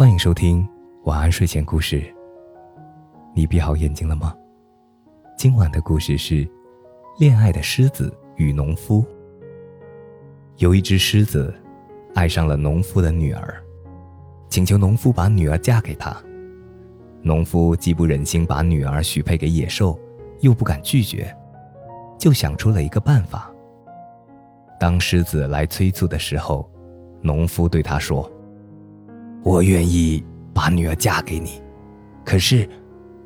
欢迎收听晚安睡前故事。你闭好眼睛了吗？今晚的故事是《恋爱的狮子与农夫》。有一只狮子，爱上了农夫的女儿，请求农夫把女儿嫁给他。农夫既不忍心把女儿许配给野兽，又不敢拒绝，就想出了一个办法。当狮子来催促的时候，农夫对他说：“我愿意把女儿嫁给你，可是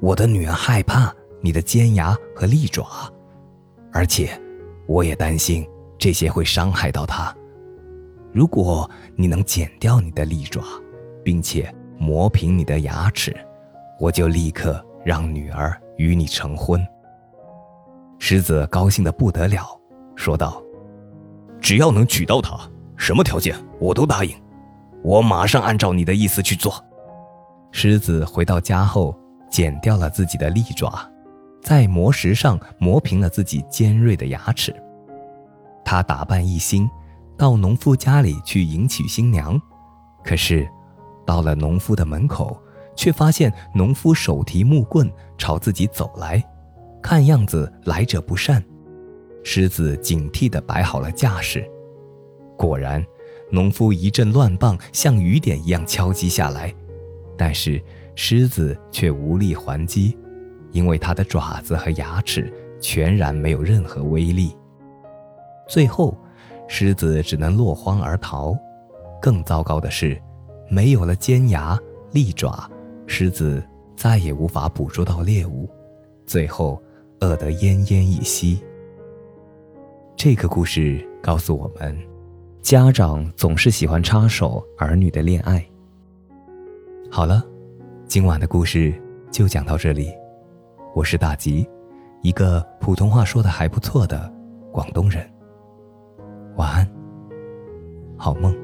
我的女儿害怕你的尖牙和利爪，而且我也担心这些会伤害到她。如果你能剪掉你的利爪，并且磨平你的牙齿，我就立刻让女儿与你成婚。”狮子高兴的不得了，说道。只要能娶到她，什么条件我都答应。我马上按照你的意思去做。狮子回到家后，剪掉了自己的利爪，在磨石上磨平了自己尖锐的牙齿。他打扮一新，到农夫家里去迎娶新娘。可是，到了农夫的门口，却发现农夫手提木棍朝自己走来，看样子来者不善。狮子警惕地摆好了架势，果然，农夫一阵乱棒像雨点一样敲击下来，但是狮子却无力还击，因为它的爪子和牙齿全然没有任何威力。最后，狮子只能落荒而逃。更糟糕的是，没有了尖牙利爪，狮子再也无法捕捉到猎物，最后饿得奄奄一息。这个故事告诉我们，家长总是喜欢插手儿女的恋爱。好了，今晚的故事就讲到这里。我是大吉，一个普通话说的还不错的广东人。晚安，好梦。